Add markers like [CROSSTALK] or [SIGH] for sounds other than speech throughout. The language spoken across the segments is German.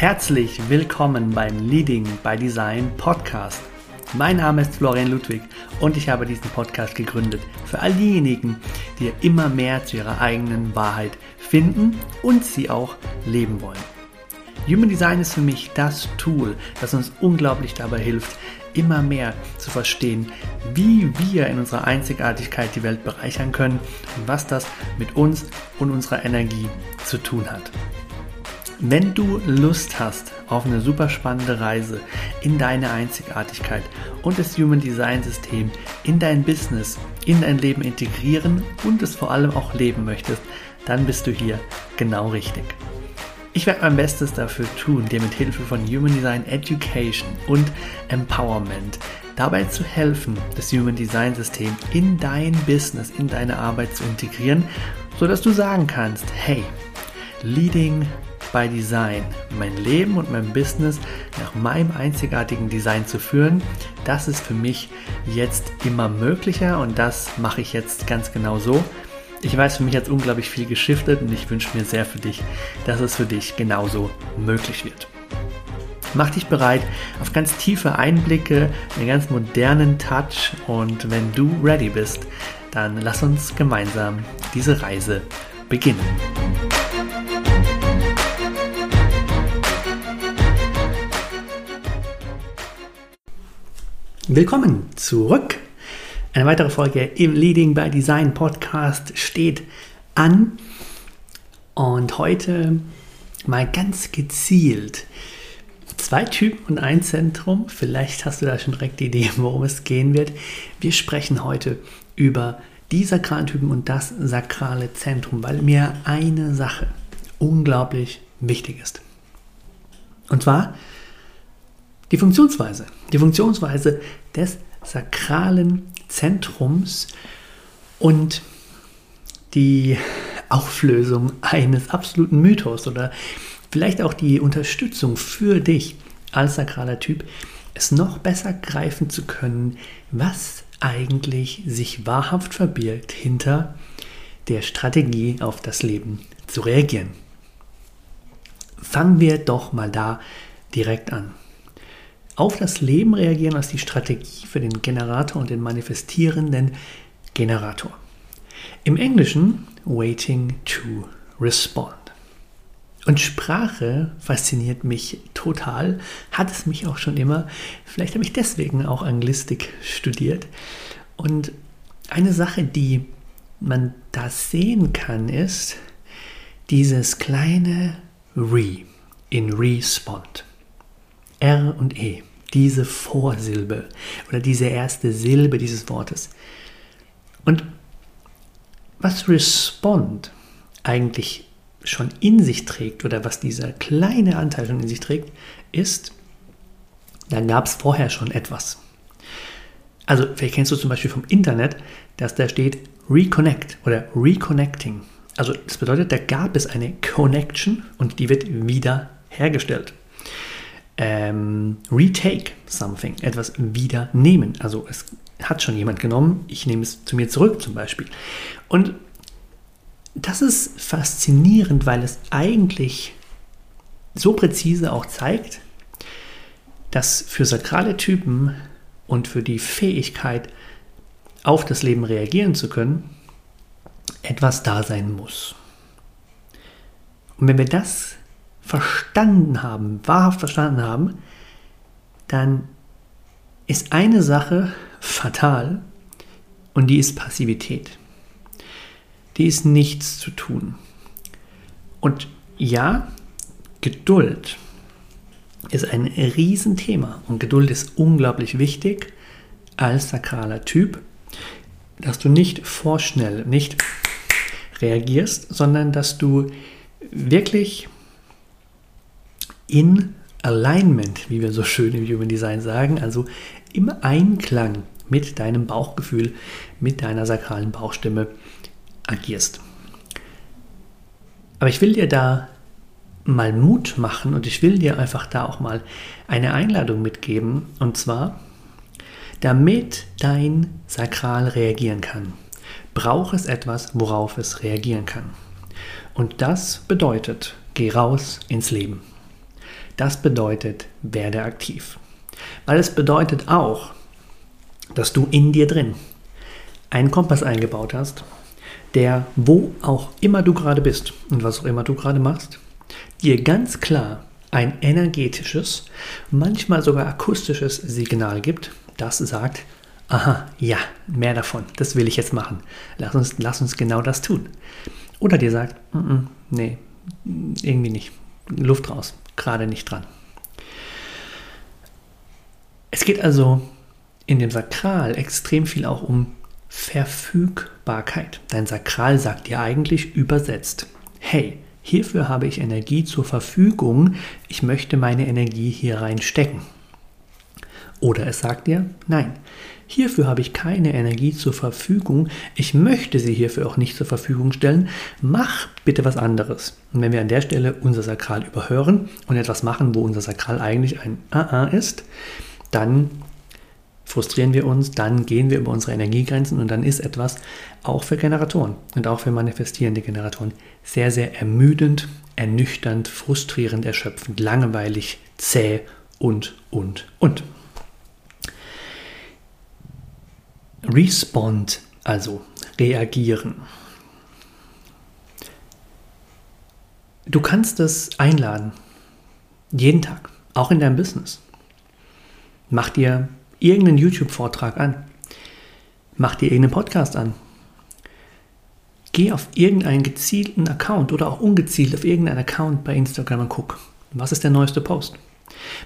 Herzlich willkommen beim Leading by Design Podcast. Mein Name ist Florian Ludwig und ich habe diesen Podcast gegründet für all diejenigen, die immer mehr zu ihrer eigenen Wahrheit finden und sie auch leben wollen. Human Design ist für mich das Tool, das uns unglaublich dabei hilft, immer mehr zu verstehen, wie wir in unserer Einzigartigkeit die Welt bereichern können und was das mit uns und unserer Energie zu tun hat. Wenn du Lust hast auf eine super spannende Reise in deine Einzigartigkeit und das Human Design System in dein Business, in dein Leben integrieren und es vor allem auch leben möchtest, dann bist du hier genau richtig. Ich werde mein Bestes dafür tun, dir mit Hilfe von Human Design Education und Empowerment dabei zu helfen, das Human Design System in dein Business, in deine Arbeit zu integrieren, sodass du sagen kannst, hey, Leading by Design, mein Leben und mein Business nach meinem einzigartigen Design zu führen, das ist für mich jetzt immer möglicher und das mache ich jetzt ganz genau so. Ich weiß, für mich hat es unglaublich viel geschiftet und ich wünsche mir sehr für dich, dass es für dich genauso möglich wird. Mach dich bereit auf ganz tiefe Einblicke, einen ganz modernen Touch und wenn du ready bist, dann lass uns gemeinsam diese Reise beginnen. Willkommen zurück. Eine weitere Folge im Leading by Design Podcast steht an. Und heute mal ganz gezielt zwei Typen und ein Zentrum. Vielleicht hast du da schon direkt die Idee, worum es gehen wird. Wir sprechen heute über die sakralen Typen und das sakrale Zentrum, weil mir eine Sache unglaublich wichtig ist. Und zwar die Funktionsweise. Die Funktionsweise des sakralen Zentrums und die Auflösung eines absoluten Mythos oder vielleicht auch die Unterstützung für dich als sakraler Typ, es noch besser greifen zu können, was eigentlich sich wahrhaft verbirgt hinter der Strategie auf das Leben zu reagieren. Fangen wir doch mal da direkt an auf das Leben reagieren als die Strategie für den Generator und den manifestierenden Generator. Im Englischen waiting to respond. Und Sprache fasziniert mich total, hat es mich auch schon immer. Vielleicht habe ich deswegen auch Anglistik studiert. Und eine Sache, die man da sehen kann, ist dieses kleine Re in Respond. R und E diese Vorsilbe oder diese erste Silbe dieses Wortes. Und was Respond eigentlich schon in sich trägt oder was dieser kleine Anteil schon in sich trägt, ist, da gab es vorher schon etwas. Also vielleicht kennst du zum Beispiel vom Internet, dass da steht Reconnect oder Reconnecting. Also das bedeutet, da gab es eine Connection und die wird wieder hergestellt ähm, retake something, etwas wieder nehmen. Also es hat schon jemand genommen, ich nehme es zu mir zurück zum Beispiel. Und das ist faszinierend, weil es eigentlich so präzise auch zeigt, dass für sakrale Typen und für die Fähigkeit, auf das Leben reagieren zu können, etwas da sein muss. Und wenn wir das verstanden haben, wahrhaft verstanden haben, dann ist eine Sache fatal und die ist Passivität. Die ist nichts zu tun. Und ja, Geduld ist ein Riesenthema und Geduld ist unglaublich wichtig als sakraler Typ, dass du nicht vorschnell, nicht reagierst, sondern dass du wirklich in Alignment, wie wir so schön im Human Design sagen, also im Einklang mit deinem Bauchgefühl, mit deiner sakralen Bauchstimme agierst. Aber ich will dir da mal Mut machen und ich will dir einfach da auch mal eine Einladung mitgeben und zwar, damit dein Sakral reagieren kann, braucht es etwas, worauf es reagieren kann. Und das bedeutet, geh raus ins Leben. Das bedeutet, werde aktiv. Weil es bedeutet auch, dass du in dir drin einen Kompass eingebaut hast, der, wo auch immer du gerade bist und was auch immer du gerade machst, dir ganz klar ein energetisches, manchmal sogar akustisches Signal gibt, das sagt, aha, ja, mehr davon, das will ich jetzt machen. Lass uns, lass uns genau das tun. Oder dir sagt, mm -mm, nee, irgendwie nicht. Luft raus, gerade nicht dran. Es geht also in dem Sakral extrem viel auch um Verfügbarkeit. Dein Sakral sagt dir eigentlich übersetzt, hey, hierfür habe ich Energie zur Verfügung, ich möchte meine Energie hier reinstecken. Oder es sagt dir, nein, hierfür habe ich keine Energie zur Verfügung, ich möchte sie hierfür auch nicht zur Verfügung stellen, mach bitte was anderes. Und wenn wir an der Stelle unser Sakral überhören und etwas machen, wo unser Sakral eigentlich ein AA ist, dann frustrieren wir uns, dann gehen wir über unsere Energiegrenzen und dann ist etwas auch für Generatoren und auch für manifestierende Generatoren sehr, sehr ermüdend, ernüchternd, frustrierend, erschöpfend, langweilig, zäh und, und, und. Respond, also reagieren. Du kannst es einladen, jeden Tag, auch in deinem Business. Mach dir irgendeinen YouTube-Vortrag an. Mach dir irgendeinen Podcast an. Geh auf irgendeinen gezielten Account oder auch ungezielt auf irgendeinen Account bei Instagram und guck, was ist der neueste Post?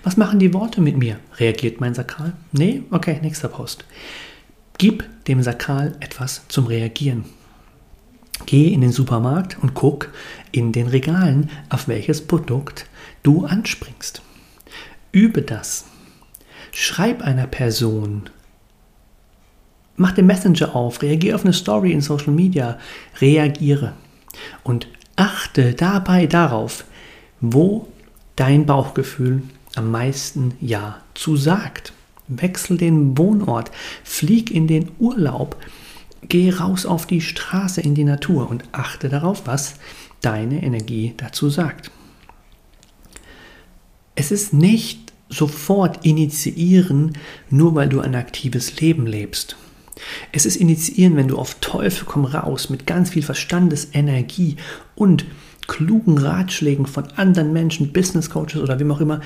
Was machen die Worte mit mir? Reagiert mein Sakral? Nee? Okay, nächster Post. Gib dem Sakral etwas zum Reagieren. Geh in den Supermarkt und guck in den Regalen, auf welches Produkt du anspringst. Übe das. Schreib einer Person. Mach den Messenger auf, reagiere auf eine Story in Social Media, reagiere und achte dabei darauf, wo dein Bauchgefühl am meisten Ja zu sagt. Wechsel den Wohnort, flieg in den Urlaub, geh raus auf die Straße in die Natur und achte darauf, was deine Energie dazu sagt. Es ist nicht sofort initiieren, nur weil du ein aktives Leben lebst. Es ist initiieren, wenn du auf Teufel komm raus mit ganz viel Verstandesenergie und klugen Ratschlägen von anderen Menschen, Business Coaches oder wem auch immer,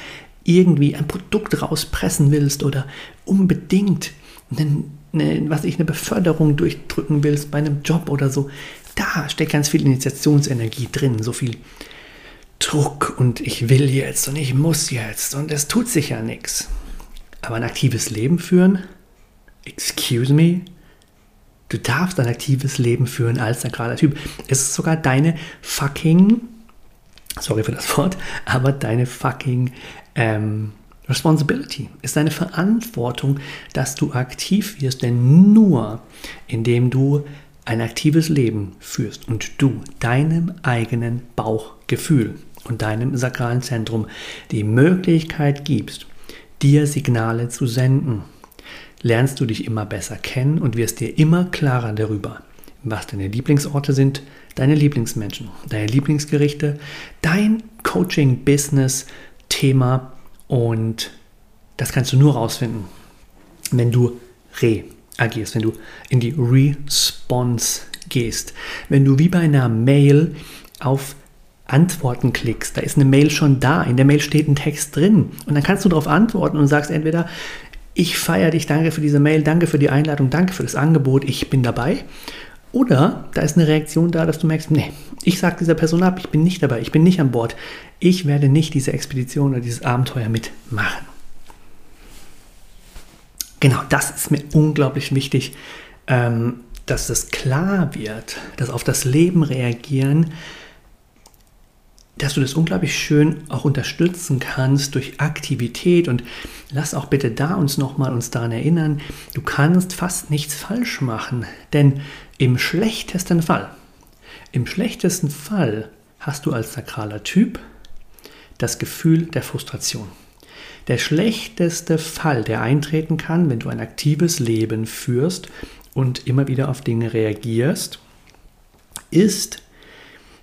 irgendwie ein Produkt rauspressen willst oder unbedingt eine, eine, was ich, eine Beförderung durchdrücken willst bei einem Job oder so. Da steckt ganz viel Initiationsenergie drin, so viel Druck und ich will jetzt und ich muss jetzt und es tut sich ja nichts. Aber ein aktives Leben führen? Excuse me? Du darfst ein aktives Leben führen als sakraler Typ. Es ist sogar deine fucking, sorry für das Wort, aber deine fucking ähm, Responsibility. Ist deine Verantwortung, dass du aktiv wirst, denn nur indem du ein aktives Leben führst und du deinem eigenen Bauchgefühl und deinem sakralen Zentrum die Möglichkeit gibst, dir Signale zu senden, lernst du dich immer besser kennen und wirst dir immer klarer darüber, was deine Lieblingsorte sind, deine Lieblingsmenschen, deine Lieblingsgerichte, dein Coaching-Business-Thema. Und das kannst du nur rausfinden, wenn du reagierst, wenn du in die Response gehst, wenn du wie bei einer Mail auf Antworten klickst, da ist eine Mail schon da, in der Mail steht ein Text drin. Und dann kannst du darauf antworten und sagst entweder, ich feiere dich, danke für diese Mail, danke für die Einladung, danke für das Angebot, ich bin dabei. Oder da ist eine Reaktion da, dass du merkst, nee, ich sage dieser Person ab, ich bin nicht dabei, ich bin nicht an Bord, ich werde nicht diese Expedition oder dieses Abenteuer mitmachen. Genau, das ist mir unglaublich wichtig, ähm, dass das klar wird, dass auf das Leben reagieren dass du das unglaublich schön auch unterstützen kannst durch Aktivität. Und lass auch bitte da uns nochmal uns daran erinnern, du kannst fast nichts falsch machen, denn im schlechtesten Fall, im schlechtesten Fall hast du als sakraler Typ das Gefühl der Frustration. Der schlechteste Fall, der eintreten kann, wenn du ein aktives Leben führst und immer wieder auf Dinge reagierst, ist,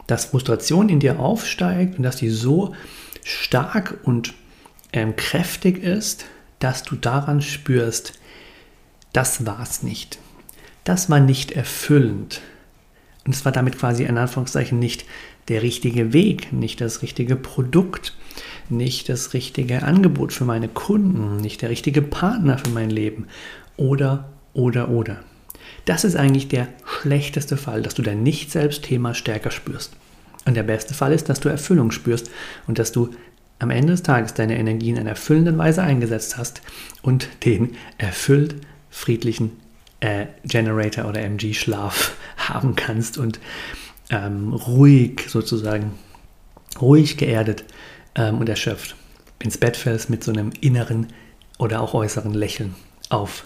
dass Frustration in dir aufsteigt und dass die so stark und ähm, kräftig ist, dass du daran spürst, das war es nicht. Das war nicht erfüllend. Und es war damit quasi in Anführungszeichen nicht der richtige Weg, nicht das richtige Produkt, nicht das richtige Angebot für meine Kunden, nicht der richtige Partner für mein Leben oder, oder, oder. Das ist eigentlich der schlechteste Fall, dass du dein Nicht-Selbst-Thema stärker spürst. Und der beste Fall ist, dass du Erfüllung spürst und dass du am Ende des Tages deine Energie in einer erfüllenden Weise eingesetzt hast und den erfüllt friedlichen äh, Generator oder MG-Schlaf [LAUGHS] haben kannst und ähm, ruhig sozusagen, ruhig geerdet ähm, und erschöpft ins Bett fällst mit so einem inneren oder auch äußeren Lächeln auf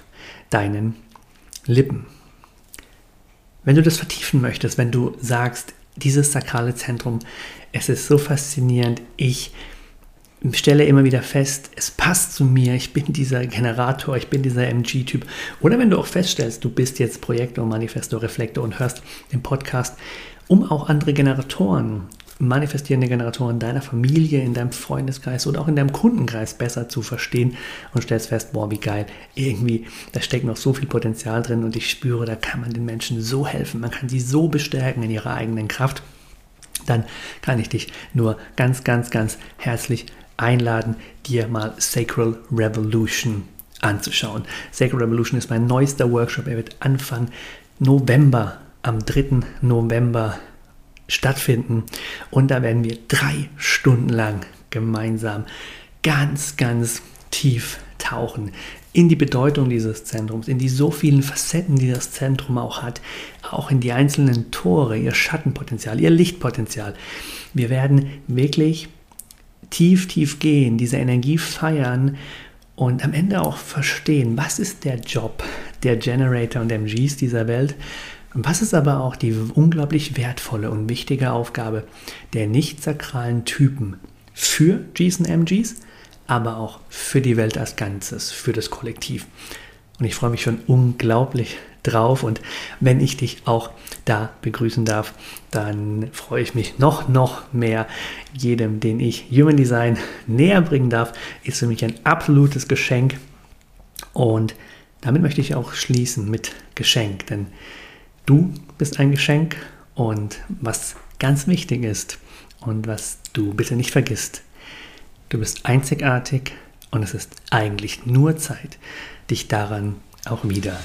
deinen Lippen. Wenn du das vertiefen möchtest, wenn du sagst, dieses sakrale Zentrum, es ist so faszinierend, ich stelle immer wieder fest, es passt zu mir, ich bin dieser Generator, ich bin dieser MG-Typ. Oder wenn du auch feststellst, du bist jetzt Projektor, Manifestor, Reflektor und hörst den Podcast, um auch andere Generatoren, manifestierende Generatoren deiner Familie, in deinem Freundeskreis oder auch in deinem Kundenkreis besser zu verstehen und stellst fest, boah, wie geil, irgendwie, da steckt noch so viel Potenzial drin und ich spüre, da kann man den Menschen so helfen, man kann sie so bestärken in ihrer eigenen Kraft dann kann ich dich nur ganz, ganz, ganz herzlich einladen, dir mal Sacral Revolution anzuschauen. Sacral Revolution ist mein neuester Workshop. Er wird Anfang November, am 3. November stattfinden. Und da werden wir drei Stunden lang gemeinsam ganz, ganz tief tauchen in die Bedeutung dieses Zentrums, in die so vielen Facetten, die das Zentrum auch hat, auch in die einzelnen Tore, ihr Schattenpotenzial, ihr Lichtpotenzial. Wir werden wirklich tief, tief gehen, diese Energie feiern und am Ende auch verstehen, was ist der Job der Generator und MGs dieser Welt und was ist aber auch die unglaublich wertvolle und wichtige Aufgabe der nicht sakralen Typen für Gs und MGs, aber auch für die Welt als Ganzes, für das Kollektiv. Und ich freue mich schon unglaublich drauf. Und wenn ich dich auch da begrüßen darf, dann freue ich mich noch, noch mehr. Jedem, den ich Human Design näher bringen darf, ist für mich ein absolutes Geschenk. Und damit möchte ich auch schließen mit Geschenk, denn du bist ein Geschenk und was ganz wichtig ist und was du bitte nicht vergisst, du bist einzigartig und es ist eigentlich nur Zeit, dich daran auch wieder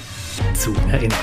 zu erinnern.